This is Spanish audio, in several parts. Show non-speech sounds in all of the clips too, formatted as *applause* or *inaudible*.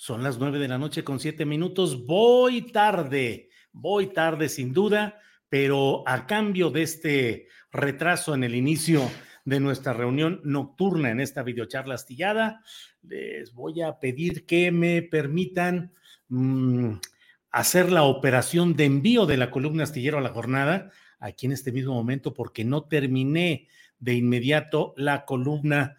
Son las 9 de la noche con 7 minutos. Voy tarde, voy tarde sin duda, pero a cambio de este retraso en el inicio de nuestra reunión nocturna en esta videocharla astillada, les voy a pedir que me permitan mmm, hacer la operación de envío de la columna astillero a la jornada aquí en este mismo momento porque no terminé de inmediato la columna,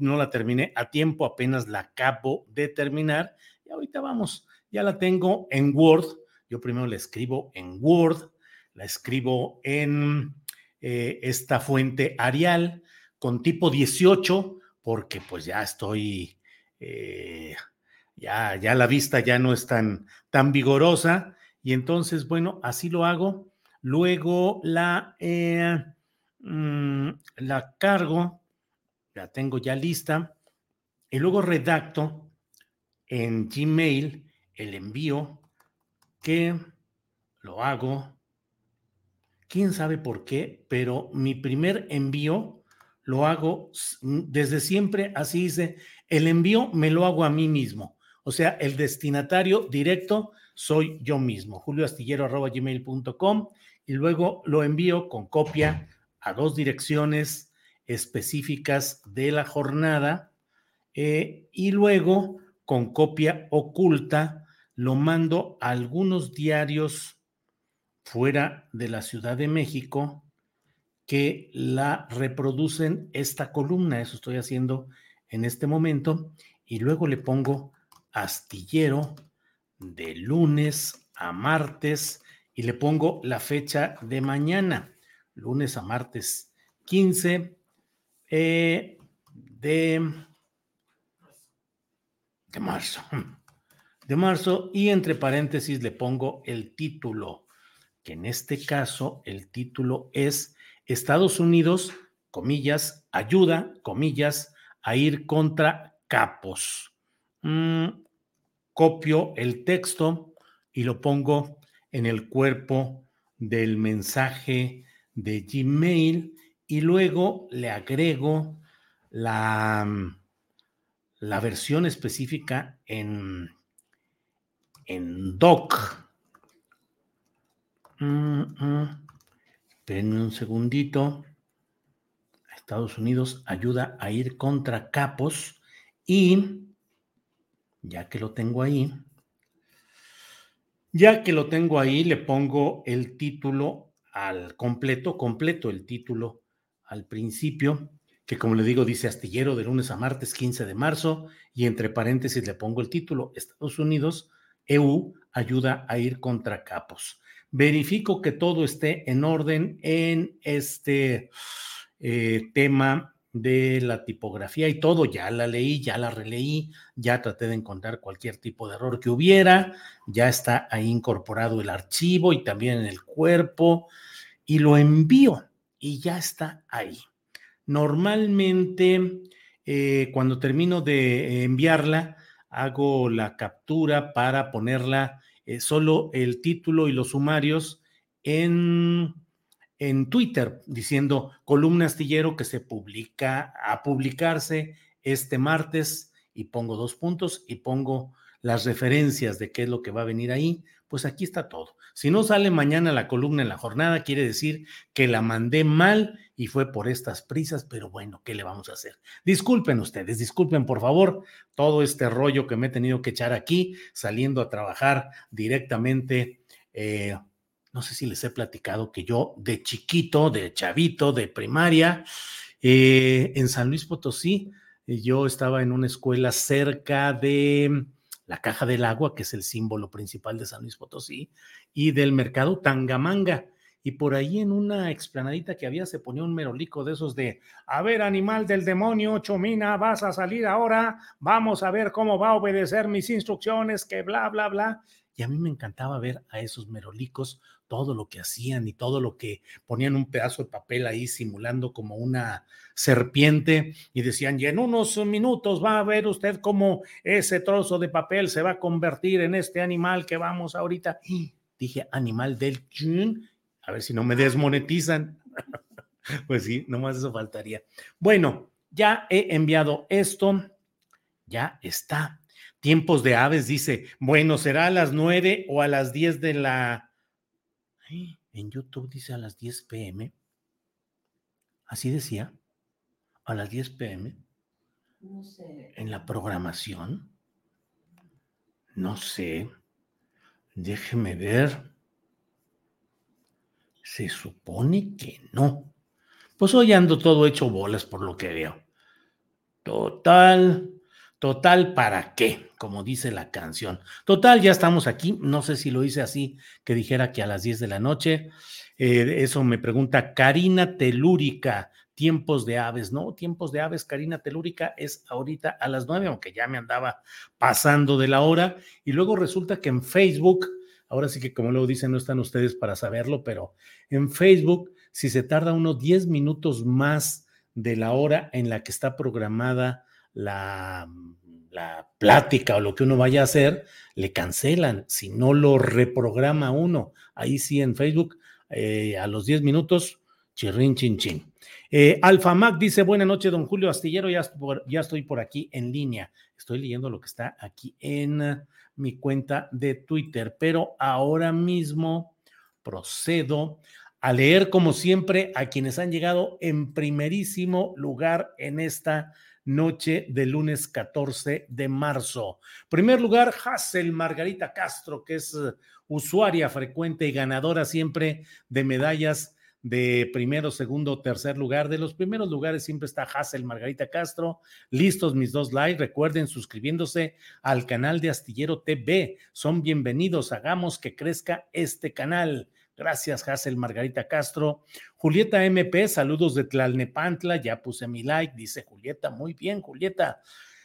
no, la terminé a tiempo, apenas la acabo de terminar. Y ahorita vamos, ya la tengo en Word. Yo primero la escribo en Word, la escribo en eh, esta fuente Arial con tipo 18, porque pues ya estoy, eh, ya, ya la vista ya no es tan, tan vigorosa. Y entonces, bueno, así lo hago. Luego la, eh, mmm, la cargo, la tengo ya lista, y luego redacto en Gmail el envío que lo hago, quién sabe por qué, pero mi primer envío lo hago desde siempre, así dice, el envío me lo hago a mí mismo. O sea, el destinatario directo soy yo mismo, julioastillero.gmail.com y luego lo envío con copia a dos direcciones específicas de la jornada eh, y luego con copia oculta lo mando a algunos diarios fuera de la Ciudad de México que la reproducen esta columna, eso estoy haciendo en este momento, y luego le pongo astillero de lunes a martes y le pongo la fecha de mañana, lunes a martes 15 eh, de, de marzo. *laughs* De marzo y entre paréntesis le pongo el título, que en este caso el título es Estados Unidos, comillas, ayuda, comillas, a ir contra capos. Mm, copio el texto y lo pongo en el cuerpo del mensaje de Gmail y luego le agrego la, la versión específica en, en doc. Mm, mm. Un segundito. Estados Unidos ayuda a ir contra capos y ya que lo tengo ahí, ya que lo tengo ahí, le pongo el título al completo, completo el título al principio, que como le digo, dice astillero de lunes a martes 15 de marzo, y entre paréntesis le pongo el título, Estados Unidos, EU, ayuda a ir contra capos. Verifico que todo esté en orden en este eh, tema de la tipografía y todo, ya la leí, ya la releí, ya traté de encontrar cualquier tipo de error que hubiera, ya está ahí incorporado el archivo y también en el cuerpo y lo envío y ya está ahí. Normalmente eh, cuando termino de enviarla, hago la captura para ponerla eh, solo el título y los sumarios en, en Twitter diciendo columna astillero que se publica a publicarse este martes y pongo dos puntos y pongo las referencias de qué es lo que va a venir ahí, pues aquí está todo. Si no sale mañana la columna en la jornada, quiere decir que la mandé mal y fue por estas prisas, pero bueno, ¿qué le vamos a hacer? Disculpen ustedes, disculpen por favor todo este rollo que me he tenido que echar aquí, saliendo a trabajar directamente. Eh, no sé si les he platicado que yo de chiquito, de chavito, de primaria, eh, en San Luis Potosí, yo estaba en una escuela cerca de la Caja del Agua, que es el símbolo principal de San Luis Potosí, y del mercado Tangamanga. Y por ahí en una explanadita que había se ponía un merolico de esos de, a ver, animal del demonio, Chomina, vas a salir ahora, vamos a ver cómo va a obedecer mis instrucciones, que bla, bla, bla. Y a mí me encantaba ver a esos merolicos, todo lo que hacían y todo lo que ponían un pedazo de papel ahí simulando como una serpiente y decían, y en unos minutos va a ver usted cómo ese trozo de papel se va a convertir en este animal que vamos ahorita. Y dije, animal del chun, a ver si no me desmonetizan. *laughs* pues sí, nomás eso faltaría. Bueno, ya he enviado esto, ya está Tiempos de aves dice, bueno, será a las 9 o a las 10 de la... En YouTube dice a las 10 pm. Así decía, a las 10 pm. No sé. En la programación. No sé. Déjeme ver. Se supone que no. Pues hoy ando todo hecho bolas por lo que veo. Total, Total, ¿para qué? Como dice la canción. Total, ya estamos aquí. No sé si lo hice así, que dijera que a las 10 de la noche. Eh, eso me pregunta Karina Telúrica, tiempos de aves, ¿no? Tiempos de aves, Karina Telúrica es ahorita a las 9, aunque ya me andaba pasando de la hora. Y luego resulta que en Facebook, ahora sí que como luego dicen, no están ustedes para saberlo, pero en Facebook, si se tarda unos 10 minutos más de la hora en la que está programada la, la plática o lo que uno vaya a hacer, le cancelan. Si no lo reprograma uno, ahí sí en Facebook, eh, a los 10 minutos, chirrin, chin, chin. Eh, Alfamac dice: Buenas noches, don Julio Astillero. Ya, estoy por aquí en línea. Estoy leyendo lo que está aquí en mi cuenta de Twitter, pero ahora mismo procedo a leer, como siempre, a quienes han llegado en primerísimo lugar en esta noche del lunes 14 de marzo. Primer lugar, Hassel Margarita Castro, que es eh, usuaria frecuente y ganadora siempre de medallas de primero, segundo, tercer lugar. De los primeros lugares siempre está Hassel Margarita Castro. Listos mis dos likes. Recuerden suscribiéndose al canal de Astillero TV. Son bienvenidos. Hagamos que crezca este canal. Gracias, Hazel Margarita Castro. Julieta MP, saludos de Tlalnepantla. Ya puse mi like, dice Julieta. Muy bien, Julieta.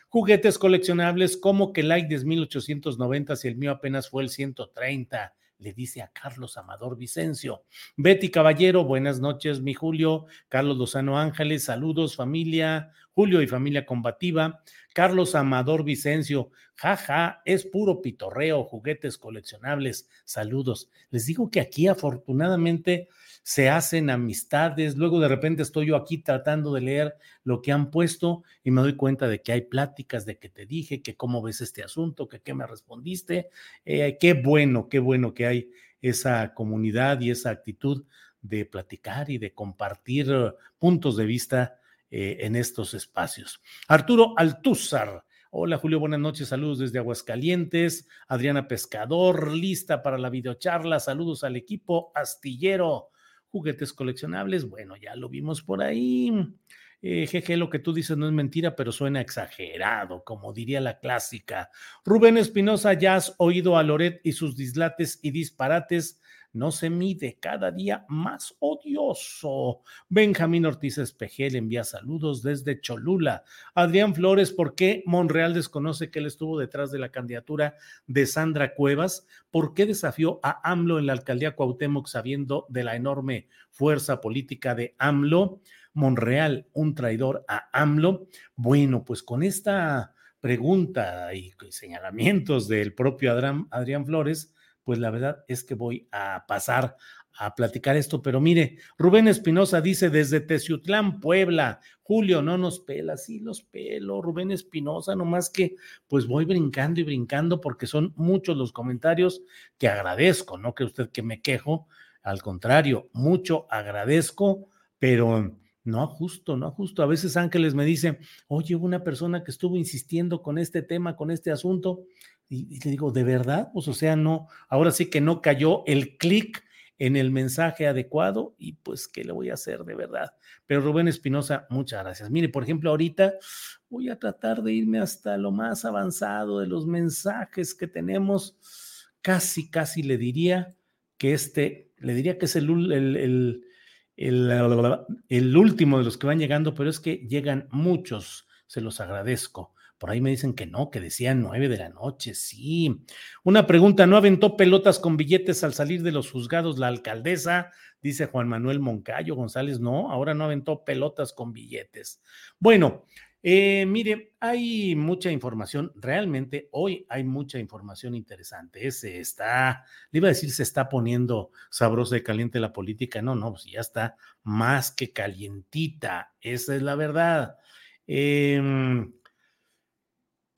Juguetes coleccionables, como que like es 1890 si el mío apenas fue el 130 le dice a Carlos Amador Vicencio. Betty Caballero, buenas noches, mi Julio. Carlos Lozano Ángeles, saludos, familia. Julio y familia combativa. Carlos Amador Vicencio, jaja, es puro pitorreo, juguetes coleccionables. Saludos. Les digo que aquí afortunadamente se hacen amistades. Luego de repente estoy yo aquí tratando de leer lo que han puesto y me doy cuenta de que hay pláticas de que te dije, que cómo ves este asunto, que qué me respondiste. Eh, qué bueno, qué bueno que hay esa comunidad y esa actitud de platicar y de compartir puntos de vista eh, en estos espacios. Arturo Altúzar. Hola Julio, buenas noches, saludos desde Aguascalientes. Adriana Pescador, lista para la videocharla. Saludos al equipo astillero juguetes coleccionables, bueno, ya lo vimos por ahí. Eh, jeje, lo que tú dices no es mentira, pero suena exagerado, como diría la clásica. Rubén Espinosa, ya has oído a Loret y sus dislates y disparates no se mide, cada día más odioso. Benjamín Ortiz Espejel envía saludos desde Cholula. Adrián Flores, ¿por qué Monreal desconoce que él estuvo detrás de la candidatura de Sandra Cuevas? ¿Por qué desafió a AMLO en la alcaldía Cuauhtémoc sabiendo de la enorme fuerza política de AMLO? Monreal, un traidor a AMLO. Bueno, pues con esta pregunta y señalamientos del propio Adrián, Adrián Flores, pues la verdad es que voy a pasar a platicar esto, pero mire, Rubén Espinosa dice desde Teciutlán, Puebla, Julio, no nos pela, sí los pelo, Rubén Espinosa, nomás que pues voy brincando y brincando porque son muchos los comentarios que agradezco, no que usted que me quejo, al contrario, mucho agradezco, pero no justo, no justo. A veces Ángeles me dice, oye, una persona que estuvo insistiendo con este tema, con este asunto, y, le digo, ¿de verdad? Pues o sea, no, ahora sí que no cayó el clic en el mensaje adecuado y pues, ¿qué le voy a hacer de verdad? Pero Rubén Espinosa, muchas gracias. Mire, por ejemplo, ahorita voy a tratar de irme hasta lo más avanzado de los mensajes que tenemos. Casi, casi le diría que este, le diría que es el, el, el, el último de los que van llegando, pero es que llegan muchos, se los agradezco. Por ahí me dicen que no, que decían nueve de la noche. Sí. Una pregunta, ¿no aventó pelotas con billetes al salir de los juzgados la alcaldesa? Dice Juan Manuel Moncayo González. No, ahora no aventó pelotas con billetes. Bueno, eh, mire, hay mucha información, realmente hoy hay mucha información interesante. Se está, le iba a decir, se está poniendo sabrosa y caliente la política. No, no, pues ya está más que calientita. Esa es la verdad. Eh,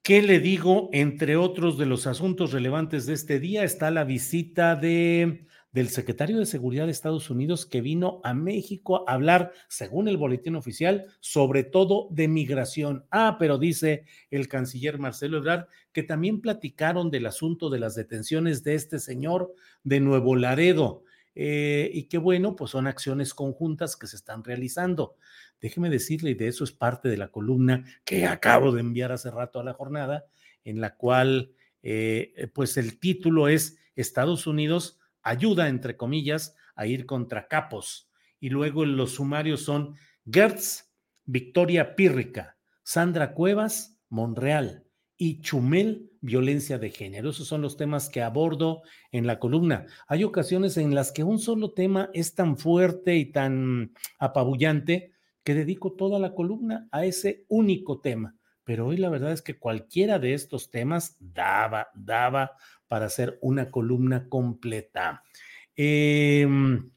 ¿Qué le digo? Entre otros de los asuntos relevantes de este día está la visita de, del secretario de Seguridad de Estados Unidos que vino a México a hablar, según el boletín oficial, sobre todo de migración. Ah, pero dice el canciller Marcelo Ebrard que también platicaron del asunto de las detenciones de este señor de Nuevo Laredo. Eh, y qué bueno, pues son acciones conjuntas que se están realizando. Déjeme decirle, y de eso es parte de la columna que acabo de enviar hace rato a la jornada, en la cual, eh, eh, pues el título es Estados Unidos ayuda, entre comillas, a ir contra capos. Y luego los sumarios son Gertz, Victoria Pírrica, Sandra Cuevas, Monreal y Chumel, violencia de género. Esos son los temas que abordo en la columna. Hay ocasiones en las que un solo tema es tan fuerte y tan apabullante que dedico toda la columna a ese único tema. Pero hoy la verdad es que cualquiera de estos temas daba, daba para hacer una columna completa. Em,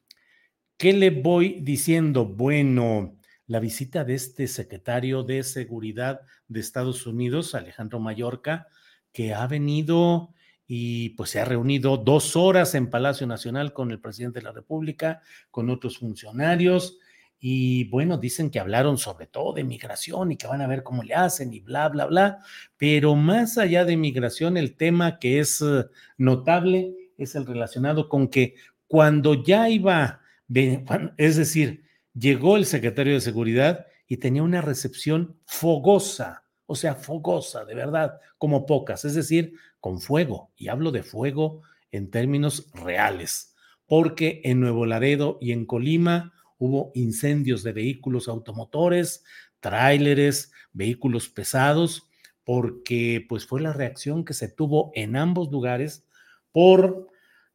¿Qué le voy diciendo? Bueno, la visita de este secretario de Seguridad de Estados Unidos, Alejandro Mallorca, que ha venido y pues se ha reunido dos horas en Palacio Nacional con el presidente de la República, con otros funcionarios, y bueno, dicen que hablaron sobre todo de migración y que van a ver cómo le hacen y bla, bla, bla. Pero más allá de migración, el tema que es eh, notable es el relacionado con que cuando ya iba, es decir, llegó el secretario de Seguridad y tenía una recepción fogosa, o sea, fogosa, de verdad, como pocas, es decir, con fuego. Y hablo de fuego en términos reales, porque en Nuevo Laredo y en Colima, hubo incendios de vehículos automotores, tráileres, vehículos pesados, porque pues fue la reacción que se tuvo en ambos lugares por,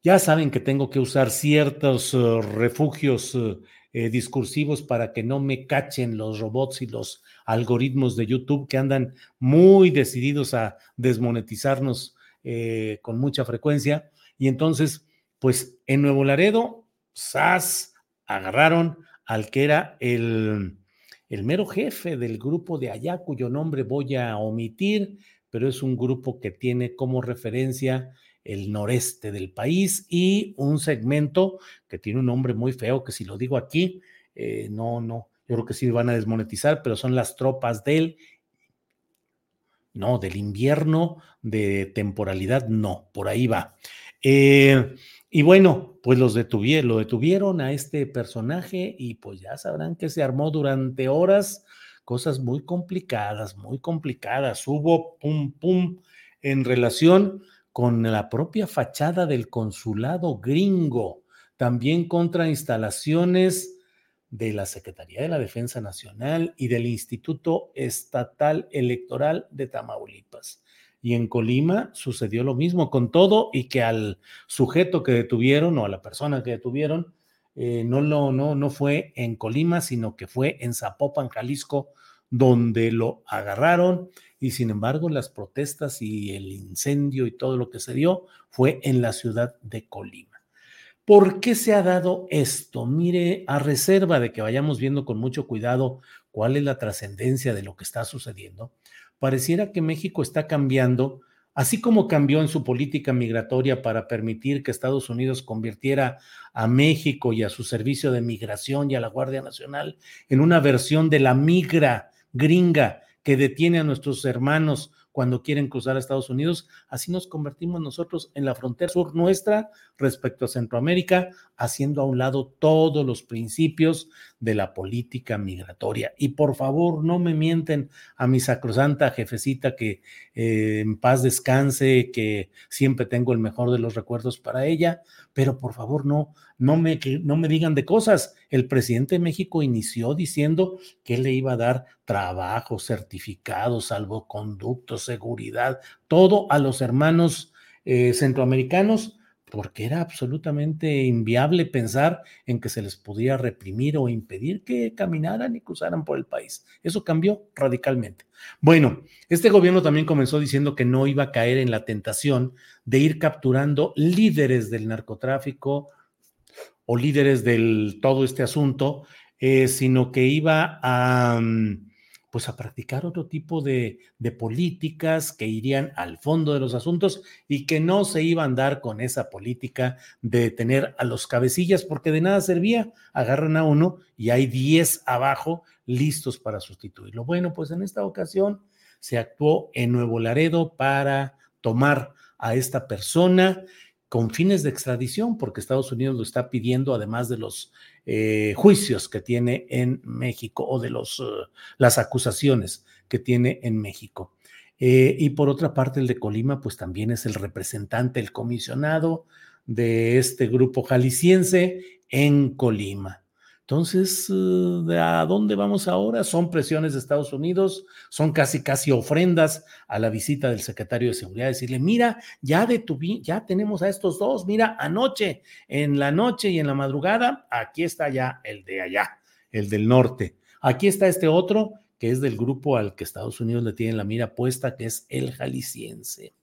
ya saben que tengo que usar ciertos uh, refugios uh, eh, discursivos para que no me cachen los robots y los algoritmos de YouTube que andan muy decididos a desmonetizarnos eh, con mucha frecuencia. Y entonces, pues en Nuevo Laredo, SAS, agarraron al que era el, el mero jefe del grupo de allá, cuyo nombre voy a omitir, pero es un grupo que tiene como referencia el noreste del país y un segmento que tiene un nombre muy feo, que si lo digo aquí, eh, no, no, yo creo que sí van a desmonetizar, pero son las tropas del, no, del invierno, de temporalidad, no, por ahí va. Eh, y bueno, pues los detuvieron, lo detuvieron a este personaje y pues ya sabrán que se armó durante horas cosas muy complicadas, muy complicadas. Hubo pum pum en relación con la propia fachada del consulado gringo, también contra instalaciones de la Secretaría de la Defensa Nacional y del Instituto Estatal Electoral de Tamaulipas. Y en Colima sucedió lo mismo con todo y que al sujeto que detuvieron o a la persona que detuvieron eh, no, no, no, no fue en Colima, sino que fue en Zapopan, Jalisco, donde lo agarraron y sin embargo las protestas y el incendio y todo lo que se dio fue en la ciudad de Colima. ¿Por qué se ha dado esto? Mire, a reserva de que vayamos viendo con mucho cuidado cuál es la trascendencia de lo que está sucediendo, pareciera que México está cambiando, así como cambió en su política migratoria para permitir que Estados Unidos convirtiera a México y a su servicio de migración y a la Guardia Nacional en una versión de la migra gringa que detiene a nuestros hermanos cuando quieren cruzar a Estados Unidos, así nos convertimos nosotros en la frontera sur nuestra respecto a Centroamérica, haciendo a un lado todos los principios de la política migratoria. Y por favor, no me mienten a mi sacrosanta jefecita que eh, en paz descanse, que siempre tengo el mejor de los recuerdos para ella, pero por favor, no, no me, no me digan de cosas. El presidente de México inició diciendo que le iba a dar trabajo, certificados, salvoconductos, seguridad, todo a los hermanos eh, centroamericanos, porque era absolutamente inviable pensar en que se les podía reprimir o impedir que caminaran y cruzaran por el país. Eso cambió radicalmente. Bueno, este gobierno también comenzó diciendo que no iba a caer en la tentación de ir capturando líderes del narcotráfico o líderes del todo este asunto, eh, sino que iba a... Mm, pues a practicar otro tipo de, políticas que irían al fondo de los asuntos y que no se iba a andar con esa política de tener a los cabecillas, porque de nada servía. Agarran a uno y hay 10 abajo listos para sustituirlo. Bueno, pues en esta ocasión se actuó en Nuevo Laredo para tomar a esta persona con fines de extradición, porque Estados Unidos lo está pidiendo, además de los eh, juicios que tiene en México o de los, uh, las acusaciones que tiene en México. Eh, y por otra parte, el de Colima, pues también es el representante, el comisionado de este grupo jalisciense en Colima. Entonces, eh, ¿a dónde vamos ahora? Son presiones de Estados Unidos, son casi, casi ofrendas a la visita del secretario de Seguridad, decirle, mira, ya, ya tenemos a estos dos, mira, anoche, en la noche y en la madrugada, aquí está ya el de allá, el del norte. Aquí está este otro, que es del grupo al que Estados Unidos le tiene la mira puesta, que es el jalisciense.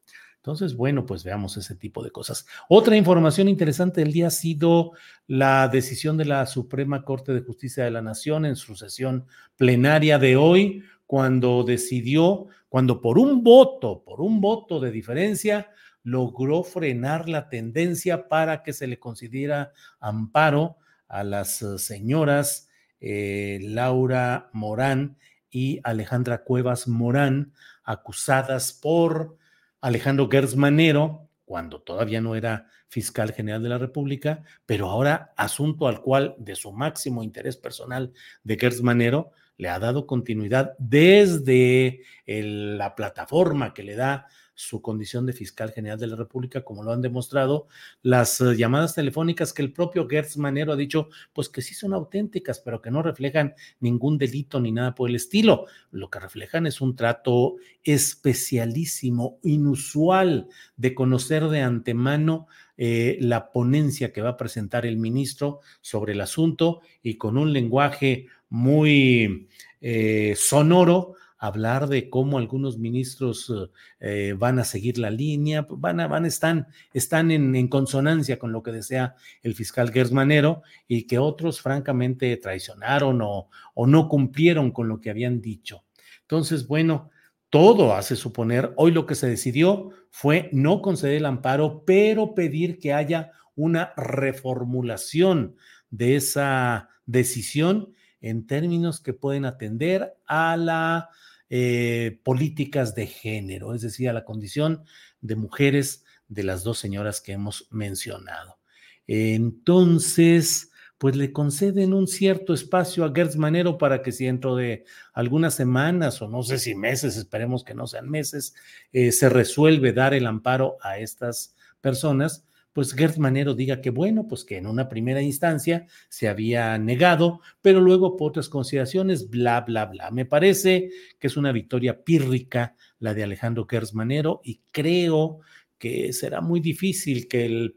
Entonces, bueno, pues veamos ese tipo de cosas. Otra información interesante del día ha sido la decisión de la Suprema Corte de Justicia de la Nación en su sesión plenaria de hoy, cuando decidió, cuando por un voto, por un voto de diferencia, logró frenar la tendencia para que se le considera amparo a las eh, señoras eh, Laura Morán y Alejandra Cuevas Morán, acusadas por Alejandro Gertz Manero, cuando todavía no era fiscal general de la República, pero ahora asunto al cual de su máximo interés personal de Gertz Manero le ha dado continuidad desde la plataforma que le da su condición de fiscal general de la República, como lo han demostrado las eh, llamadas telefónicas que el propio Gertz Manero ha dicho, pues que sí son auténticas, pero que no reflejan ningún delito ni nada por el estilo. Lo que reflejan es un trato especialísimo, inusual, de conocer de antemano eh, la ponencia que va a presentar el ministro sobre el asunto y con un lenguaje muy eh, sonoro hablar de cómo algunos ministros eh, van a seguir la línea, van a, van, están, están en, consonancia con lo que desea el fiscal Gersmanero y que otros francamente traicionaron o no cumplieron con lo que habían dicho. Entonces, bueno, todo hace suponer, hoy lo que se decidió fue no conceder el amparo, pero pedir que haya una reformulación de esa decisión en términos que pueden atender a la eh, políticas de género, es decir, a la condición de mujeres de las dos señoras que hemos mencionado. Entonces, pues le conceden un cierto espacio a Gertz Manero para que si dentro de algunas semanas o no sé si meses, esperemos que no sean meses, eh, se resuelve dar el amparo a estas personas, pues Gert Manero diga que bueno, pues que en una primera instancia se había negado, pero luego por otras consideraciones, bla, bla, bla. Me parece que es una victoria pírrica la de Alejandro Gert Manero y creo que será muy difícil que el,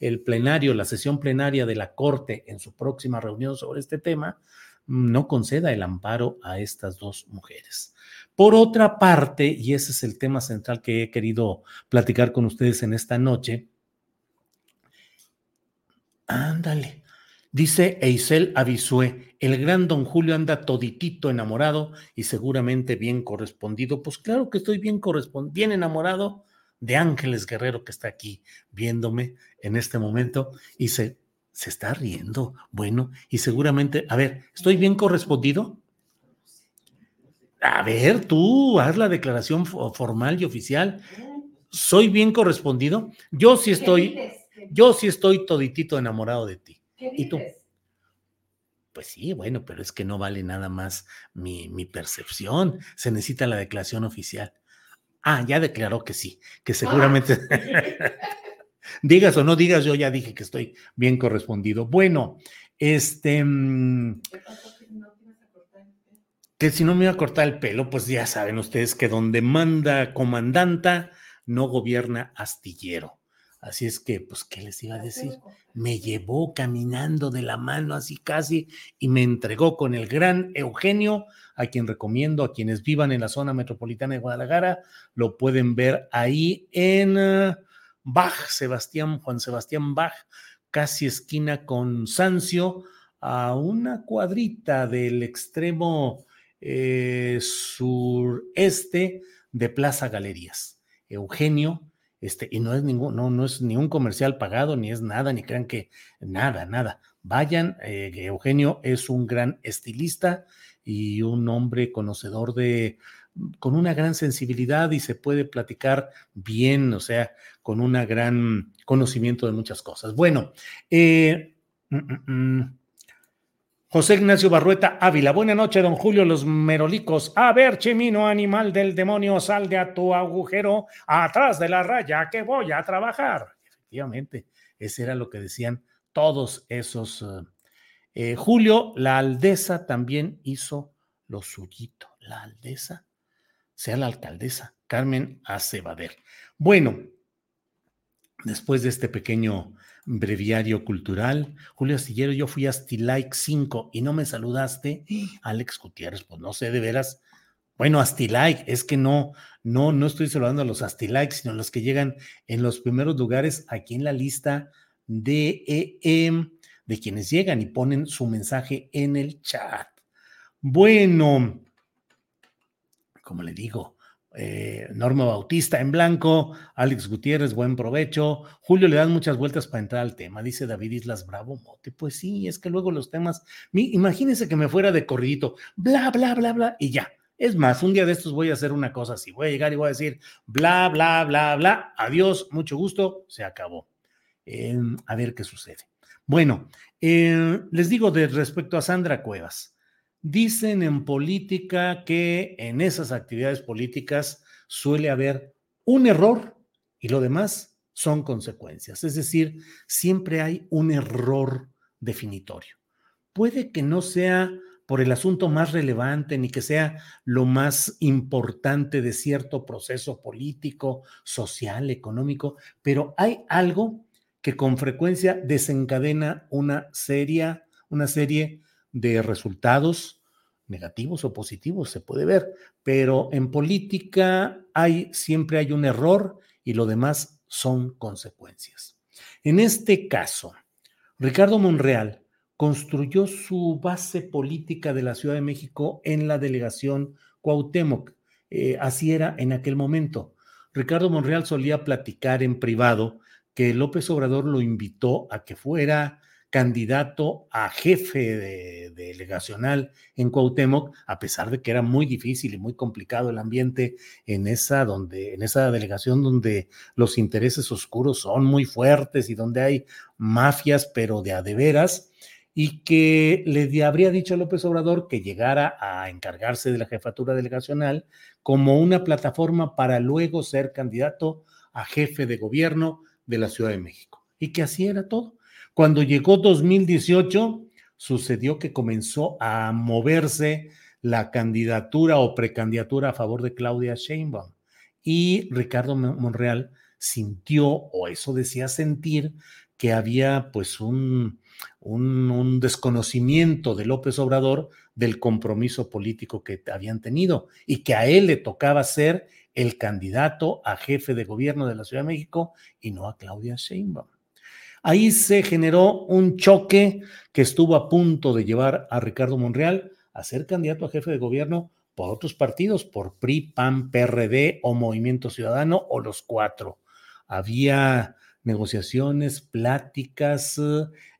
el, plenario, la sesión plenaria de la Corte en su próxima reunión sobre este tema, no conceda el amparo a estas dos mujeres. Por otra parte, y ese es el tema central que he querido platicar con ustedes en esta noche, Ándale. Dice Eisel Avisue, el gran don Julio anda toditito enamorado y seguramente bien correspondido. Pues claro que estoy bien correspondido, bien enamorado de Ángeles Guerrero que está aquí viéndome en este momento y se, se está riendo. Bueno, y seguramente, a ver, ¿estoy bien correspondido? A ver, tú haz la declaración formal y oficial. ¿Soy bien correspondido? Yo sí estoy, yo sí estoy toditito enamorado de ti. ¿Y tú? Pues sí, bueno, pero es que no vale nada más mi, mi percepción. Se necesita la declaración oficial. Ah, ya declaró que sí, que seguramente. *laughs* digas o no digas, yo ya dije que estoy bien correspondido. Bueno, este. Que si no me iba a cortar el pelo, pues ya saben ustedes que donde manda comandanta, no gobierna astillero. Así es que, pues, ¿qué les iba a decir? Me llevó caminando de la mano así casi y me entregó con el gran Eugenio, a quien recomiendo a quienes vivan en la zona metropolitana de Guadalajara, lo pueden ver ahí en uh, Bach, Sebastián, Juan Sebastián Bach, casi esquina con Sancio, a una cuadrita del extremo eh, sureste de Plaza Galerías. Eugenio, este, y no es ningún, no, no es ni un comercial pagado, ni es nada, ni crean que nada, nada. Vayan, eh, Eugenio es un gran estilista y un hombre conocedor de, con una gran sensibilidad y se puede platicar bien, o sea, con un gran conocimiento de muchas cosas. Bueno, eh, mm, mm, mm. José Ignacio Barrueta Ávila. Buenas noches, don Julio, los merolicos. A ver, chimino, animal del demonio, sal de a tu agujero atrás de la raya que voy a trabajar. Efectivamente, ese era lo que decían todos esos. Eh, eh, Julio, la aldesa también hizo lo suyito. La aldesa, sea la alcaldesa, Carmen Acebader. Bueno, después de este pequeño breviario cultural. Julio Astillero, yo fui a Astilike 5 y no me saludaste. Alex Gutiérrez, pues no sé, de veras. Bueno, Astilike, es que no, no, no estoy saludando a los Astilike, sino a los que llegan en los primeros lugares aquí en la lista de, em, de quienes llegan y ponen su mensaje en el chat. Bueno, como le digo, eh, Norma Bautista en blanco, Alex Gutiérrez, buen provecho. Julio le dan muchas vueltas para entrar al tema, dice David Islas Bravo Mote. Pues sí, es que luego los temas, imagínense que me fuera de corridito, bla, bla, bla, bla, y ya. Es más, un día de estos voy a hacer una cosa así, voy a llegar y voy a decir, bla, bla, bla, bla, adiós, mucho gusto, se acabó. Em, a ver qué sucede. Bueno, eh, les digo de respecto a Sandra Cuevas. Dicen en política que en esas actividades políticas suele haber un error y lo demás son consecuencias. Es decir, siempre hay un error definitorio. Puede que no sea por el asunto más relevante ni que sea lo más importante de cierto proceso político, social, económico, pero hay algo que con frecuencia desencadena una serie, una serie de resultados negativos o positivos, se puede ver, pero en política hay siempre hay un error y lo demás son consecuencias. En este caso, Ricardo Monreal construyó su base política de la Ciudad de México en la delegación Cuauhtémoc. Eh, así era en aquel momento. Ricardo Monreal solía platicar en privado que López Obrador lo invitó a que fuera candidato a jefe de, delegacional en Cuauhtémoc, a pesar de que era muy difícil y muy complicado el ambiente en esa, donde, en esa delegación donde los intereses oscuros son muy fuertes y donde hay mafias, pero de a de veras, y que le habría dicho a López Obrador que llegara a encargarse de la jefatura delegacional como una plataforma para luego ser candidato a jefe de gobierno de la Ciudad de México. Y que así era todo cuando llegó 2018, sucedió que comenzó a moverse la candidatura o precandidatura a favor de Claudia Sheinbaum. Y Ricardo Monreal sintió, o eso decía sentir, que había pues un, un, un, desconocimiento de López Obrador del compromiso político que habían tenido y que a él le tocaba ser el candidato a jefe de gobierno de la Ciudad de México y no a Claudia Sheinbaum. Ahí se generó un choque que estuvo a punto de llevar a Ricardo Monreal a ser candidato a jefe de gobierno por otros partidos, por PRI, PAN, PRD o Movimiento Ciudadano o los cuatro. Había negociaciones, pláticas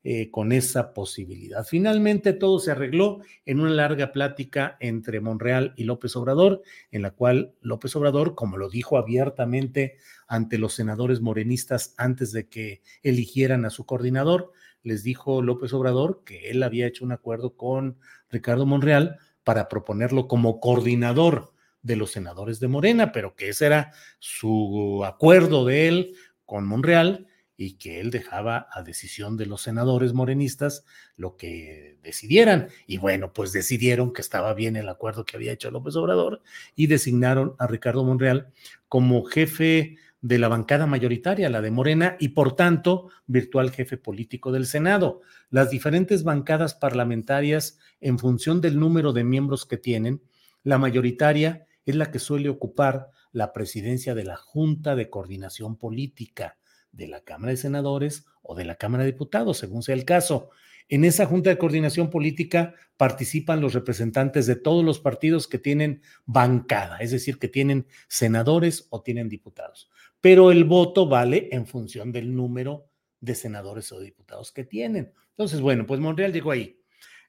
eh, con esa posibilidad. Finalmente todo se arregló en una larga plática entre Monreal y López Obrador, en la cual López Obrador, como lo dijo abiertamente ante los senadores morenistas antes de que eligieran a su coordinador, les dijo López Obrador que él había hecho un acuerdo con Ricardo Monreal para proponerlo como coordinador de los senadores de Morena, pero que ese era su acuerdo de él con Monreal y que él dejaba a decisión de los senadores morenistas lo que decidieran. Y bueno, pues decidieron que estaba bien el acuerdo que había hecho López Obrador y designaron a Ricardo Monreal como jefe de la bancada mayoritaria, la de Morena, y por tanto, virtual jefe político del Senado. Las diferentes bancadas parlamentarias, en función del número de miembros que tienen, la mayoritaria es la que suele ocupar la presidencia de la Junta de Coordinación Política de la Cámara de Senadores o de la Cámara de Diputados, según sea el caso. En esa Junta de Coordinación Política participan los representantes de todos los partidos que tienen bancada, es decir, que tienen senadores o tienen diputados. Pero el voto vale en función del número de senadores o diputados que tienen. Entonces, bueno, pues Monreal llegó ahí.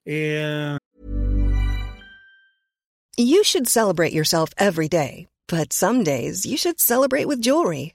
Eh... You should celebrate yourself every day, but some days you should celebrate with jewelry.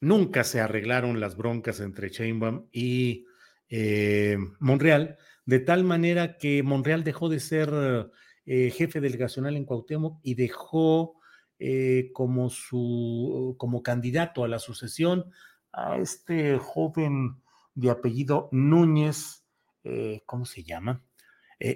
Nunca se arreglaron las broncas entre Sheinbaum y eh, Monreal, de tal manera que Monreal dejó de ser eh, jefe delegacional en Cuauhtémoc y dejó eh, como su como candidato a la sucesión a este joven de apellido Núñez, ¿cómo se llama?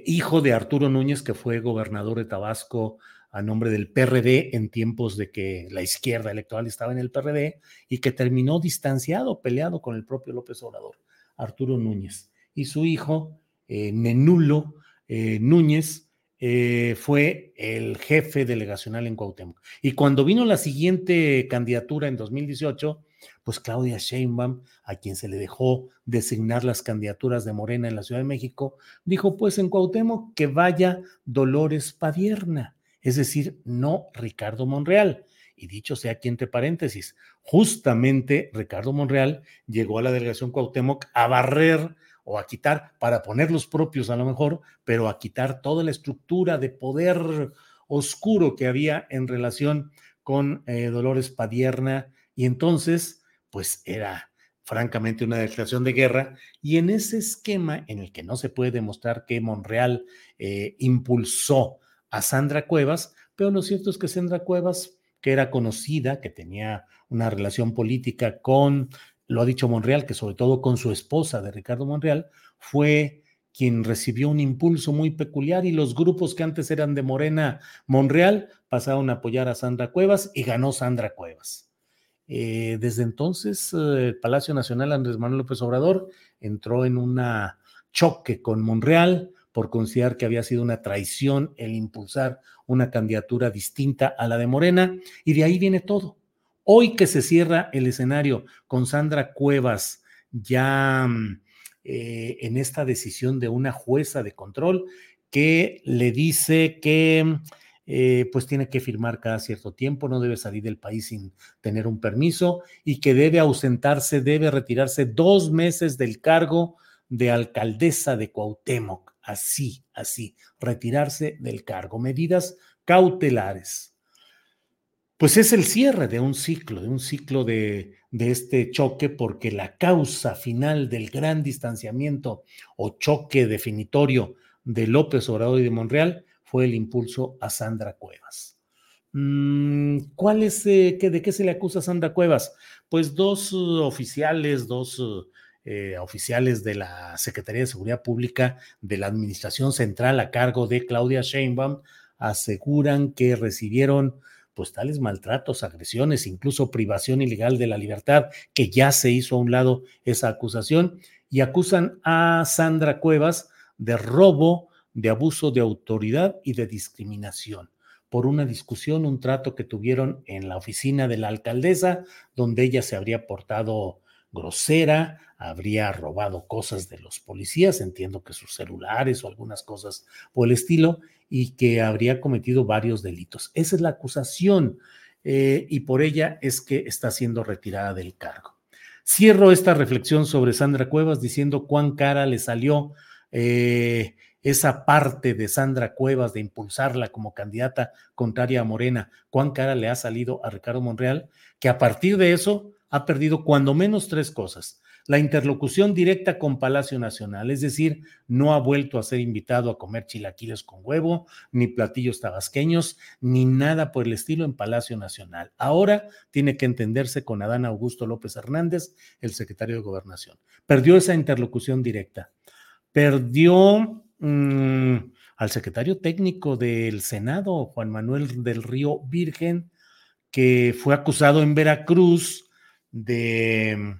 hijo de Arturo Núñez, que fue gobernador de Tabasco a nombre del PRD en tiempos de que la izquierda electoral estaba en el PRD y que terminó distanciado, peleado con el propio López Obrador, Arturo Núñez. Y su hijo, eh, Menulo eh, Núñez, eh, fue el jefe delegacional en Cuauhtémoc. Y cuando vino la siguiente candidatura en 2018, pues Claudia Sheinbaum, a quien se le dejó designar las candidaturas de Morena en la Ciudad de México, dijo pues en Cuauhtémoc que vaya Dolores Padierna es decir, no Ricardo Monreal. Y dicho sea aquí entre paréntesis, justamente Ricardo Monreal llegó a la delegación Cuauhtémoc a barrer o a quitar, para poner los propios a lo mejor, pero a quitar toda la estructura de poder oscuro que había en relación con eh, Dolores Padierna. Y entonces, pues era francamente una declaración de guerra. Y en ese esquema en el que no se puede demostrar que Monreal eh, impulsó a Sandra Cuevas, pero lo cierto es que Sandra Cuevas, que era conocida, que tenía una relación política con, lo ha dicho Monreal, que sobre todo con su esposa de Ricardo Monreal, fue quien recibió un impulso muy peculiar y los grupos que antes eran de Morena Monreal pasaron a apoyar a Sandra Cuevas y ganó Sandra Cuevas. Eh, desde entonces, eh, el Palacio Nacional Andrés Manuel López Obrador entró en un choque con Monreal, por considerar que había sido una traición el impulsar una candidatura distinta a la de Morena, y de ahí viene todo. Hoy que se cierra el escenario con Sandra Cuevas ya mm, eh, en esta decisión de una jueza de control que le dice que eh, pues tiene que firmar cada cierto tiempo, no debe salir del país sin tener un permiso y que debe ausentarse, debe retirarse dos meses del cargo de alcaldesa de Cuauhtémoc. Así, así, retirarse del cargo. Medidas cautelares. Pues es el cierre de un ciclo, de un ciclo de, este choque, porque la causa final del gran distanciamiento o choque definitorio de López Obrador y de Monreal fue el impulso a Sandra Cuevas. Mm, ¿Cuál es, eh, de qué se le acusa a Sandra Cuevas? Pues dos uh, oficiales, dos uh, eh, oficiales de la Secretaría de Seguridad Pública de la Administración Central a cargo de Claudia Sheinbaum aseguran que recibieron pues tales maltratos, agresiones, incluso privación ilegal de la libertad, que ya se hizo a un lado esa acusación, y acusan a Sandra Cuevas de robo, de abuso de autoridad y de discriminación por una discusión, un trato que tuvieron en la oficina de la alcaldesa, donde ella se habría portado grosera, habría robado cosas de los policías, entiendo que sus celulares o algunas cosas por el estilo, y que habría cometido varios delitos. Esa es la acusación eh, y por ella es que está siendo retirada del cargo. Cierro esta reflexión sobre Sandra Cuevas diciendo cuán cara le salió eh, esa parte de Sandra Cuevas de impulsarla como candidata contraria a Morena, cuán cara le ha salido a Ricardo Monreal, que a partir de eso ha perdido cuando menos tres cosas la interlocución directa con Palacio Nacional, es decir, no ha vuelto a ser invitado a comer chilaquiles con huevo, ni platillos tabasqueños, ni nada por el estilo en Palacio Nacional. Ahora tiene que entenderse con Adán Augusto López Hernández, el secretario de Gobernación. Perdió esa interlocución directa. Perdió mm, al secretario técnico del Senado, Juan Manuel del Río Virgen, que fue acusado en Veracruz de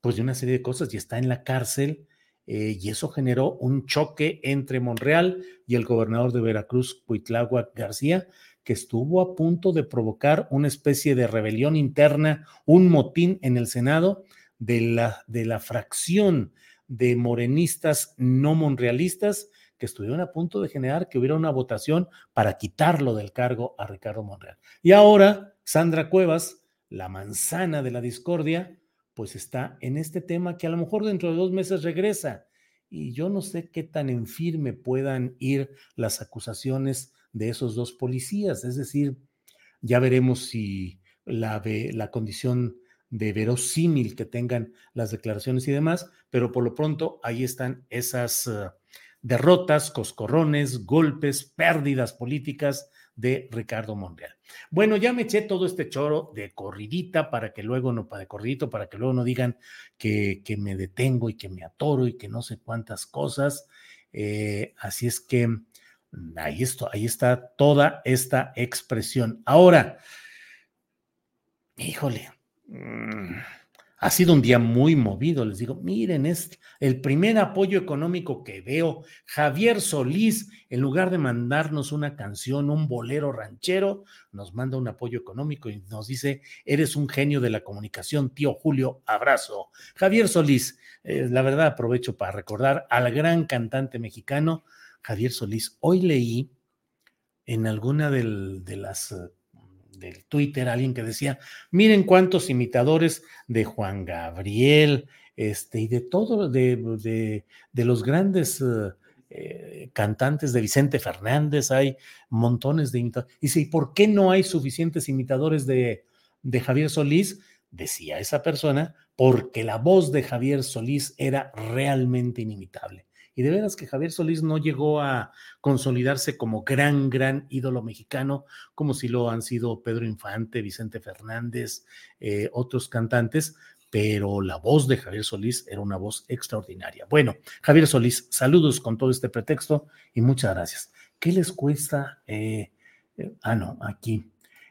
pues de una serie de cosas y está en la cárcel eh, y eso generó un choque entre Monreal y el gobernador de Veracruz, Cuitláhuac García, que estuvo a punto de provocar una especie de rebelión interna, un motín en el Senado de la, de la fracción de morenistas no monrealistas que estuvieron a punto de generar que hubiera una votación para quitarlo del cargo a Ricardo Monreal. Y ahora Sandra Cuevas, la manzana de la discordia, pues está en este tema que a lo mejor dentro de dos meses regresa. Y yo no sé qué tan en firme puedan ir las acusaciones de esos dos policías. Es decir, ya veremos si la, la condición de verosímil que tengan las declaraciones y demás, pero por lo pronto ahí están esas uh, derrotas, coscorrones, golpes, pérdidas políticas de Ricardo Monreal. Bueno, ya me eché todo este choro de corridita para que luego no, para de corridito, para que luego no digan que, que me detengo y que me atoro y que no sé cuántas cosas. Eh, así es que mm, ahí, esto, ahí está toda esta expresión. Ahora, híjole. Mm, ha sido un día muy movido, les digo, miren, es el primer apoyo económico que veo. Javier Solís, en lugar de mandarnos una canción, un bolero ranchero, nos manda un apoyo económico y nos dice, eres un genio de la comunicación, tío Julio, abrazo. Javier Solís, eh, la verdad aprovecho para recordar al gran cantante mexicano, Javier Solís. Hoy leí en alguna de las del Twitter alguien que decía, miren cuántos imitadores de Juan Gabriel, este, y de todo, de, de, los grandes eh, eh, cantantes de Vicente Fernández, hay montones de imitadores. Dice, ¿y por qué no hay suficientes imitadores de, de Javier Solís? Decía esa persona, porque la voz de Javier Solís era realmente inimitable. Y de veras que Javier Solís no llegó a consolidarse como gran, gran ídolo mexicano, como si lo han sido Pedro Infante, Vicente Fernández, eh, otros cantantes, pero la voz de Javier Solís era una voz extraordinaria. Bueno, Javier Solís, saludos con todo este pretexto y muchas gracias. ¿Qué les cuesta? Eh, eh, ah, no, aquí.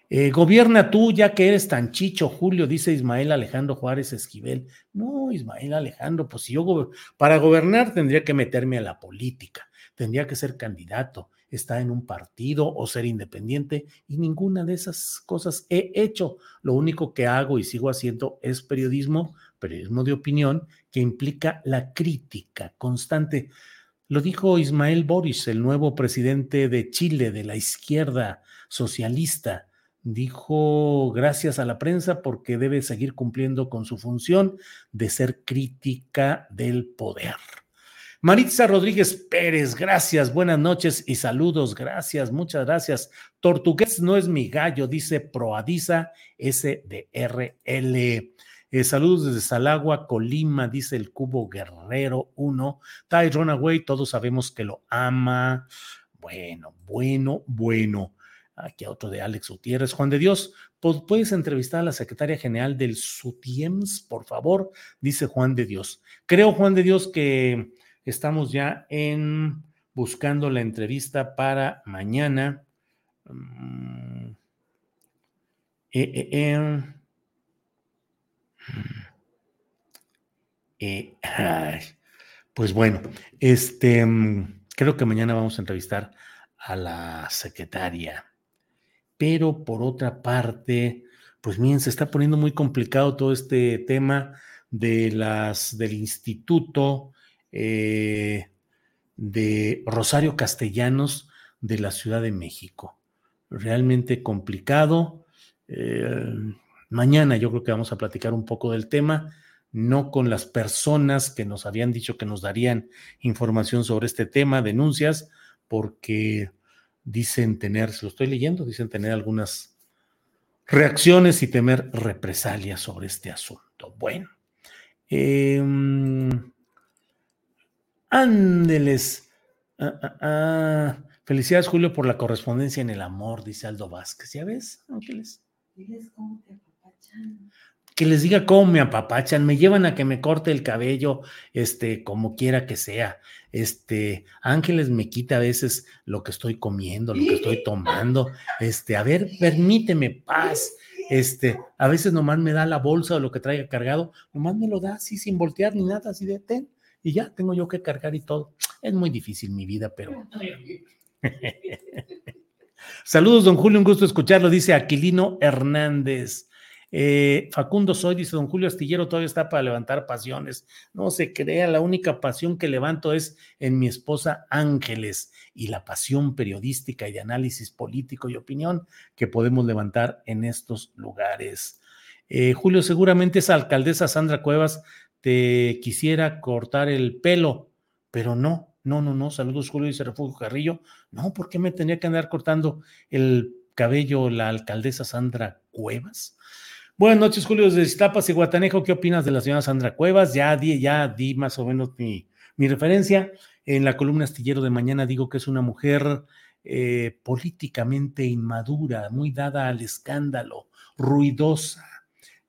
Eh, gobierna tú, ya que eres tan chicho, Julio, dice Ismael Alejandro Juárez Esquivel. No, Ismael Alejandro, pues si yo para gobernar tendría que meterme a la política, tendría que ser candidato, estar en un partido o ser independiente, y ninguna de esas cosas he hecho. Lo único que hago y sigo haciendo es periodismo, periodismo de opinión, que implica la crítica constante. Lo dijo Ismael Boris, el nuevo presidente de Chile, de la izquierda socialista dijo gracias a la prensa porque debe seguir cumpliendo con su función de ser crítica del poder. Maritza Rodríguez Pérez, gracias, buenas noches y saludos, gracias, muchas gracias. Tortugués no es mi gallo, dice Proadiza SDRL. Eh, saludos desde Salagua, Colima, dice el Cubo Guerrero 1. Ty Runaway, todos sabemos que lo ama. Bueno, bueno, bueno. Aquí otro de Alex Gutiérrez. Juan de Dios, ¿puedes entrevistar a la secretaria general del SUTIEMS, por favor? Dice Juan de Dios. Creo, Juan de Dios, que Estamos ya en buscando la entrevista para mañana. Mm, eh, eh, eh, pues bueno, este mm, creo que mañana vamos a entrevistar a la secretaria. Pero por otra parte, pues miren, se está poniendo muy complicado todo este tema de las del instituto eh, de Rosario Castellanos de la Ciudad de México. Realmente complicado. Eh, mañana yo creo que vamos a platicar un poco del tema, no con las personas que nos habían dicho que nos darían información sobre este tema, denuncias, porque dicen tener, se lo estoy leyendo, dicen tener algunas reacciones y temer represalias sobre este asunto. Bueno, eh, Ándeles. Ah, ah, ah. Felicidades, Julio, por la correspondencia en el amor, dice Aldo Vázquez. ¿Ya ves, Ángeles? Que les diga cómo me apapachan, me llevan a que me corte el cabello, este, como quiera que sea. Este, Ángeles me quita a veces lo que estoy comiendo, lo que estoy tomando. Este, a ver, permíteme paz. Este, a veces nomás me da la bolsa o lo que traiga cargado, nomás me lo da así sin voltear ni nada, así de ten y ya tengo yo que cargar y todo. Es muy difícil mi vida, pero... *laughs* Saludos, don Julio, un gusto escucharlo, dice Aquilino Hernández. Eh, Facundo Soy dice, don Julio Astillero todavía está para levantar pasiones. No se crea, la única pasión que levanto es en mi esposa Ángeles y la pasión periodística y de análisis político y opinión que podemos levantar en estos lugares. Eh, Julio, seguramente esa alcaldesa Sandra Cuevas te quisiera cortar el pelo, pero no, no, no, no. Saludos, Julio, dice Refugio Carrillo. No, ¿por qué me tenía que andar cortando el cabello la alcaldesa Sandra Cuevas? Buenas noches, Julio, desde Iztapas y Guatanejo. ¿Qué opinas de la señora Sandra Cuevas? Ya di, ya di más o menos mi, mi referencia. En la columna astillero de mañana digo que es una mujer eh, políticamente inmadura, muy dada al escándalo, ruidosa.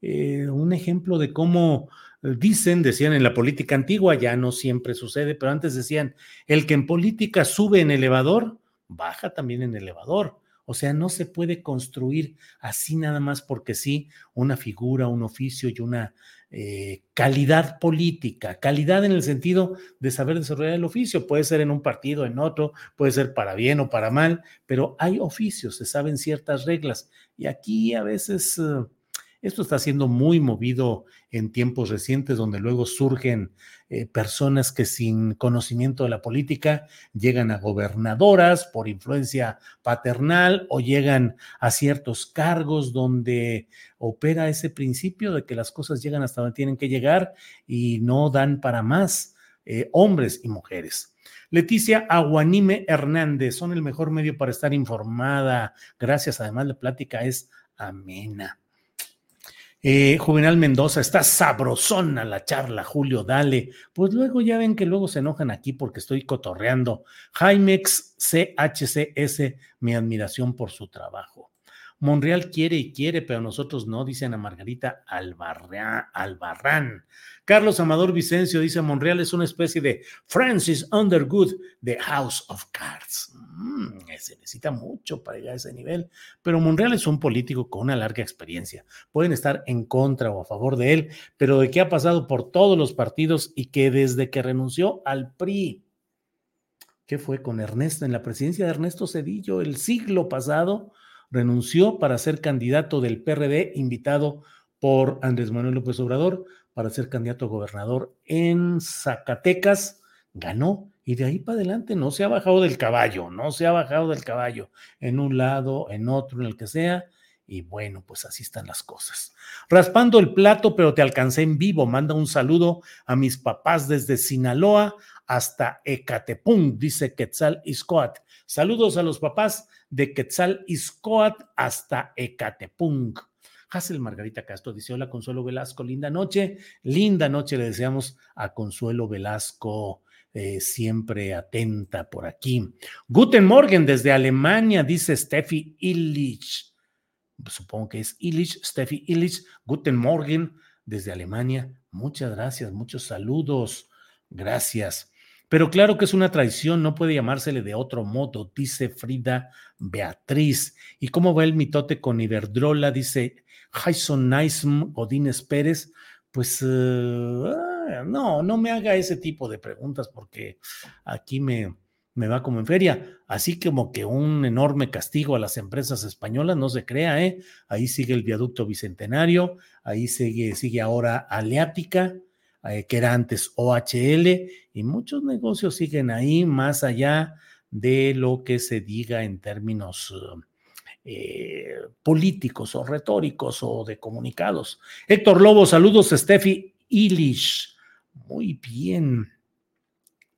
Eh, un ejemplo de cómo Dicen, decían en la política antigua, ya no siempre sucede, pero antes decían, el que en política sube en elevador, baja también en elevador. O sea, no se puede construir así nada más porque sí una figura, un oficio y una eh, calidad política. Calidad en el sentido de saber desarrollar el oficio. Puede ser en un partido, en otro, puede ser para bien o para mal, pero hay oficios, se saben ciertas reglas. Y aquí a veces... Eh, esto está siendo muy movido en tiempos recientes, donde luego surgen eh, personas que sin conocimiento de la política llegan a gobernadoras por influencia paternal o llegan a ciertos cargos donde opera ese principio de que las cosas llegan hasta donde tienen que llegar y no dan para más eh, hombres y mujeres. Leticia Aguanime Hernández, son el mejor medio para estar informada. Gracias, además la plática es amena. Eh, Juvenal Mendoza, está sabrosona la charla, Julio, dale. Pues luego ya ven que luego se enojan aquí porque estoy cotorreando. Jaimex CHCS, mi admiración por su trabajo. Monreal quiere y quiere, pero nosotros no, dicen a Margarita Albarrán. Carlos Amador Vicencio dice, Monreal es una especie de Francis Underwood de House of Cards. Mm, se necesita mucho para llegar a ese nivel, pero Monreal es un político con una larga experiencia. Pueden estar en contra o a favor de él, pero de que ha pasado por todos los partidos y que desde que renunció al PRI, ¿qué fue con Ernesto? En la presidencia de Ernesto Cedillo, el siglo pasado, renunció para ser candidato del PRD, invitado por Andrés Manuel López Obrador para ser candidato a gobernador en Zacatecas, ganó y de ahí para adelante no se ha bajado del caballo, no se ha bajado del caballo en un lado, en otro, en el que sea, Y bueno, pues así están las cosas. Raspando el plato, pero te alcancé en vivo. Manda un saludo a mis papás desde Sinaloa hasta Ecatepunk, dice Quetzal Iscoat. Saludos a los papás de Quetzal Iscoat hasta Ecatepunk. Hazel Margarita Castro dice: Hola, Consuelo Velasco, linda noche. Linda noche le deseamos a Consuelo Velasco. Eh, siempre atenta por aquí. Guten Morgen desde Alemania, dice Steffi Illich. Supongo que es Illich, Steffi Illich. Guten Morgen desde Alemania. Muchas gracias, muchos saludos. Gracias. Pero claro que es una traición, no puede llamársele de otro modo, dice Frida Beatriz. ¿Y cómo va el mitote con Iberdrola? Dice Jason Naism Godínez Pérez. Pues eh, no, no me haga ese tipo de preguntas porque aquí me, me va como en feria. Así como que un enorme castigo a las empresas españolas, no se crea, ¿eh? Ahí sigue el viaducto bicentenario, ahí sigue, sigue ahora Aleática, eh, que era antes OHL, y muchos negocios siguen ahí más allá de lo que se diga en términos eh, políticos o retóricos o de comunicados. Héctor Lobo, saludos, Steffi Illich. Muy bien.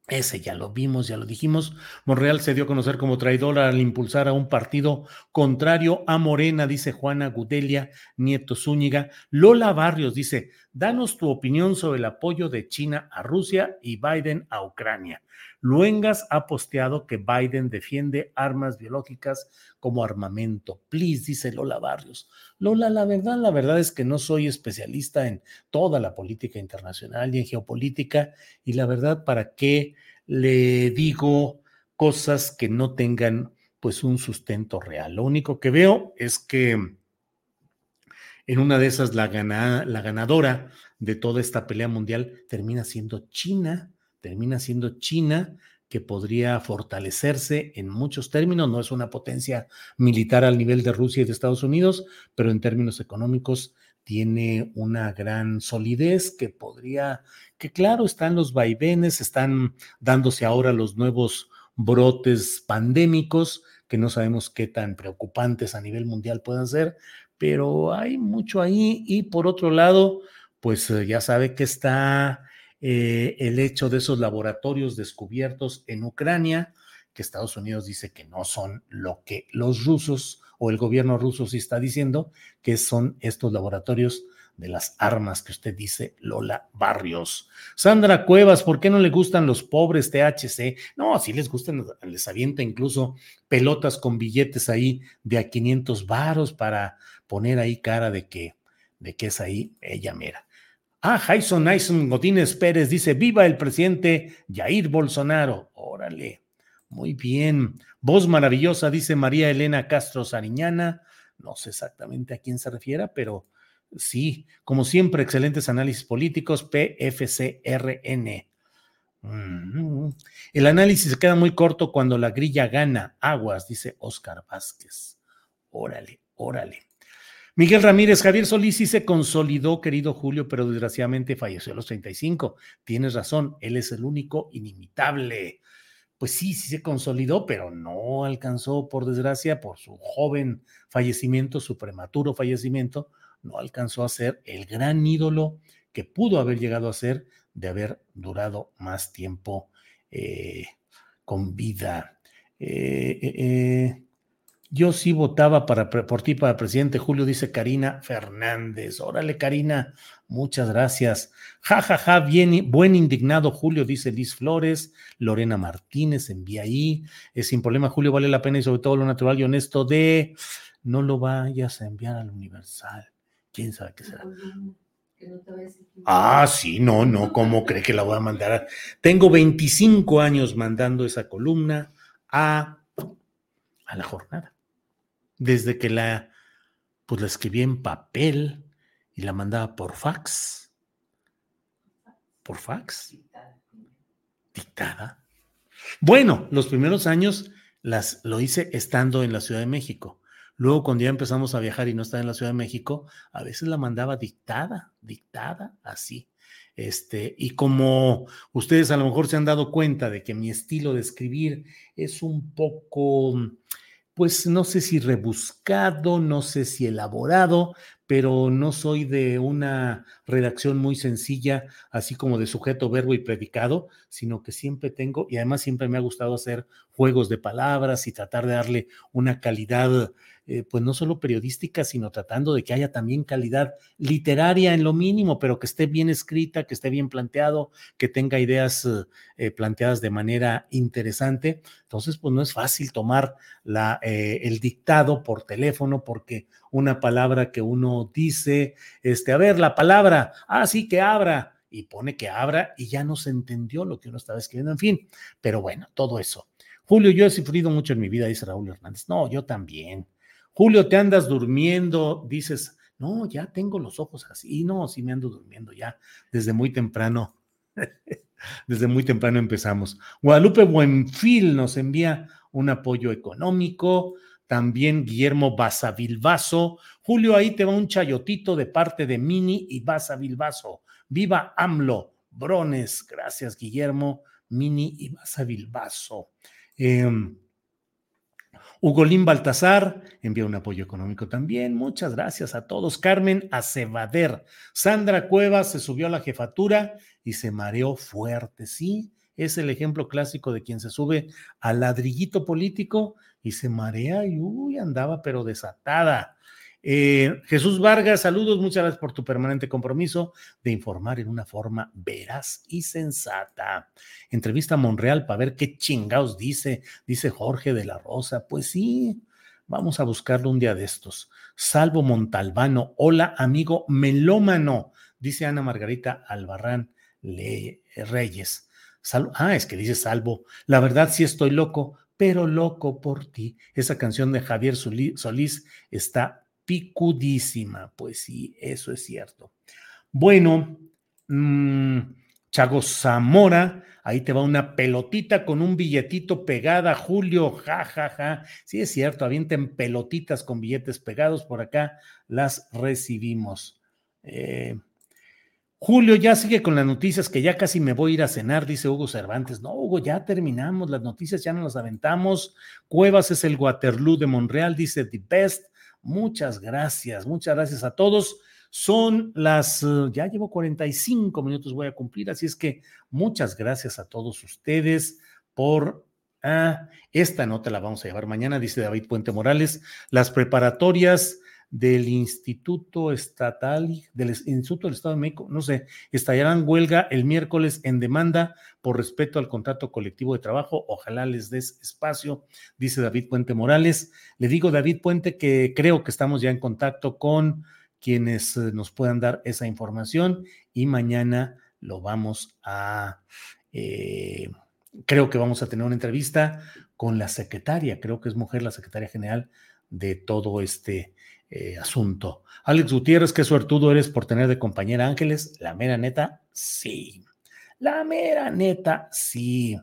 Ese ya lo vimos, ya lo dijimos. Monreal se dio a conocer como traidor al impulsar a un partido contrario a Morena, dice Juana Gudelia Nieto Zúñiga. Lola Barrios dice, danos tu opinión sobre el apoyo de China a Rusia y Biden a Ucrania. Luengas ha posteado que Biden defiende armas biológicas como armamento. Please, dice Lola Barrios. Lola, la verdad, la verdad es que no soy especialista en toda la política internacional y en geopolítica, y la verdad, ¿para qué le digo cosas que no tengan pues un sustento real? Lo único que veo es que en una de esas la, la ganadora de toda esta pelea mundial termina siendo China termina siendo China, que podría fortalecerse en muchos términos. No es una potencia militar al nivel de Rusia y de Estados Unidos, pero en términos económicos tiene una gran solidez que podría, que claro, están los vaivenes, están dándose ahora los nuevos brotes pandémicos, que no sabemos qué tan preocupantes a nivel mundial puedan ser, pero hay mucho ahí. Y por otro lado, pues eh, ya sabe que está eh, el hecho de esos laboratorios descubiertos en Ucrania, que Estados Unidos dice que no son lo que los rusos o el gobierno ruso sí está diciendo, que son estos laboratorios de las armas que usted dice, Lola Barrios. Sandra Cuevas, ¿por qué no le gustan los pobres THC? No, así les gustan, les avienta incluso pelotas con billetes ahí de a 500 varos para poner ahí cara de que, de que es ahí ella mera. Ah, Jason Nyson Godínez Pérez dice: Viva el presidente Jair Bolsonaro. Órale, muy bien. Voz maravillosa, dice María Elena Castro Sariñana. No sé exactamente a quién se refiera, pero sí, como siempre, excelentes análisis políticos, PFCRN. Mm, el análisis se queda muy corto cuando la grilla gana aguas, dice Oscar Vázquez. Órale, órale. Miguel Ramírez, Javier Solís sí se consolidó, querido Julio, pero desgraciadamente falleció a los 35. Tienes razón, él es el único inimitable. Pues sí, sí se consolidó, pero no alcanzó, por desgracia, por su joven fallecimiento, su prematuro fallecimiento, no alcanzó a ser el gran ídolo que pudo haber llegado a ser de haber durado más tiempo eh, con vida. Eh, eh, yo sí votaba para, por ti para presidente, Julio, dice Karina Fernández. Órale, Karina, muchas gracias. Ja, ja, ja, bien, buen indignado, Julio, dice Liz Flores. Lorena Martínez envía ahí. Es sin problema, Julio, vale la pena y sobre todo lo natural y honesto de no lo vayas a enviar al Universal. ¿Quién sabe qué será? Ah, sí, no, no, ¿cómo cree que la voy a mandar? Tengo 25 años mandando esa columna a, a la jornada desde que la, pues la escribí en papel y la mandaba por fax. Por fax. Dictada. Bueno, los primeros años las, lo hice estando en la Ciudad de México. Luego, cuando ya empezamos a viajar y no estaba en la Ciudad de México, a veces la mandaba dictada, dictada, así. Este, y como ustedes a lo mejor se han dado cuenta de que mi estilo de escribir es un poco pues no sé si rebuscado, no sé si elaborado, pero no soy de una redacción muy sencilla, así como de sujeto, verbo y predicado, sino que siempre tengo, y además siempre me ha gustado hacer juegos de palabras y tratar de darle una calidad eh, pues no solo periodística, sino tratando de que haya también calidad literaria en lo mínimo, pero que esté bien escrita, que esté bien planteado, que tenga ideas eh, eh, planteadas de manera interesante. Entonces, pues no es fácil tomar la, el dictado por teléfono porque una palabra que uno dice, este, a ver, la palabra, ah, sí, que abra y pone que abra y ya no se entendió lo que uno estaba escribiendo, en fin, pero bueno, todo eso. Julio, yo he sufrido mucho en mi vida, dice Raúl Hernández. No, yo también. Julio, te andas durmiendo, dices, no, ya tengo los ojos así. No, sí me ando durmiendo ya desde muy temprano. *laughs* desde muy temprano empezamos. Guadalupe Buenfil nos envía un apoyo económico. También Guillermo Basavilbaso. Julio, ahí te va un chayotito de parte de Mini y Basavilbaso. Viva AMLO. Brones. Gracias, Guillermo, Mini y Basavilbaso. Eh, Ugolín Baltasar envía un apoyo económico también. Muchas gracias a todos. Carmen Acevader. Sandra Cuevas se subió a la jefatura y se mareó fuerte. Sí, es el ejemplo clásico de quien se sube al ladrillito político y se marea y uy, andaba pero desatada. Eh, Jesús Vargas, saludos, muchas gracias por tu permanente compromiso de informar en una forma veraz y sensata. Entrevista a Monreal para ver qué chingados dice, dice Jorge de la Rosa. Pues sí, vamos a buscarlo un día de estos. Salvo Montalbano, hola amigo melómano, dice Ana Margarita Albarrán Le Reyes. ah, es que dice Salvo, la verdad sí estoy loco, pero loco por ti. Esa canción de Javier Solís está picudísima. Pues sí, eso es cierto. Bueno, mmm, Chago Zamora, ahí te va una pelotita con un billetito pegada, Julio, ja, ja, ja. Sí, es cierto, avienten pelotitas con billetes pegados, por acá las recibimos. Eh, Julio ya sigue con las noticias que ya casi me voy a ir a cenar, dice Hugo Cervantes. No, Hugo, ya terminamos, las noticias ya no las aventamos. Cuevas es el Waterloo de Monreal, dice The Best. Muchas gracias, muchas gracias a todos. Son las, eh, ya llevo 45 minutos, voy a cumplir, así es que muchas gracias a todos ustedes por ah, esta nota la vamos a llevar mañana, dice David Puente Morales, las preparatorias del Instituto Estatal, del Instituto del Estado de México, no sé, estallarán huelga el miércoles en demanda por respeto al contrato colectivo de trabajo. Ojalá les des espacio, dice David Puente Morales. Le digo, David Puente, que creo que estamos ya en contacto con quienes eh, nos puedan dar esa información y mañana lo vamos a... Eh, creo que vamos a tener una entrevista con la secretaria, creo que es mujer la secretaria general de todo este eh, asunto. Alex Gutiérrez, qué suertudo eres por tener de compañera Ángeles. La mera neta, sí. La mera neta, sí.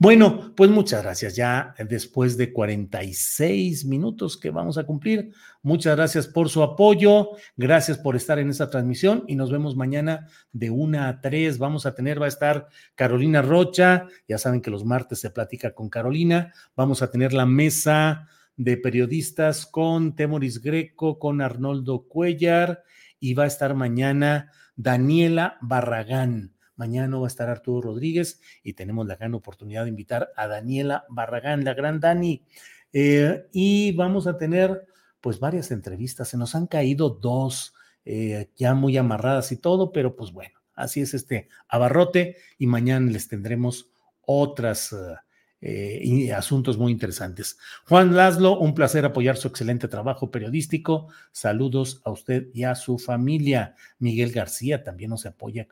Bueno, pues muchas gracias. Ya después de 46 minutos que vamos a cumplir, muchas gracias por su apoyo, gracias por estar en esta transmisión y nos vemos mañana de una a tres. Vamos a tener, va a estar Carolina Rocha, ya saben que los martes se platica con Carolina, vamos a tener la mesa de periodistas con Temoris Greco, con Arnoldo Cuellar y va a estar mañana Daniela Barragán. Mañana va a estar Arturo Rodríguez y tenemos la gran oportunidad de invitar a Daniela Barragán, la gran Dani. Eh, y vamos a tener pues varias entrevistas. Se nos han caído dos eh, ya muy amarradas y todo, pero pues bueno, así es este abarrote y mañana les tendremos otras. Uh, eh, y asuntos muy interesantes. Juan Laszlo, un placer apoyar su excelente trabajo periodístico. Saludos a usted y a su familia. Miguel García también nos apoya.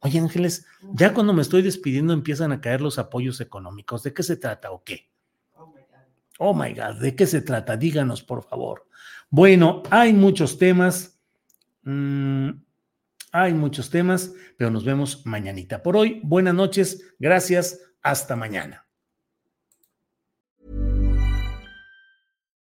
Oye, Ángeles, ya cuando me estoy despidiendo empiezan a caer los apoyos económicos. ¿De qué se trata o qué? Oh my God, ¿de qué se trata? Díganos, por favor. Bueno, hay muchos temas. Mm, hay muchos temas, pero nos vemos mañanita. Por hoy, buenas noches, gracias, hasta mañana.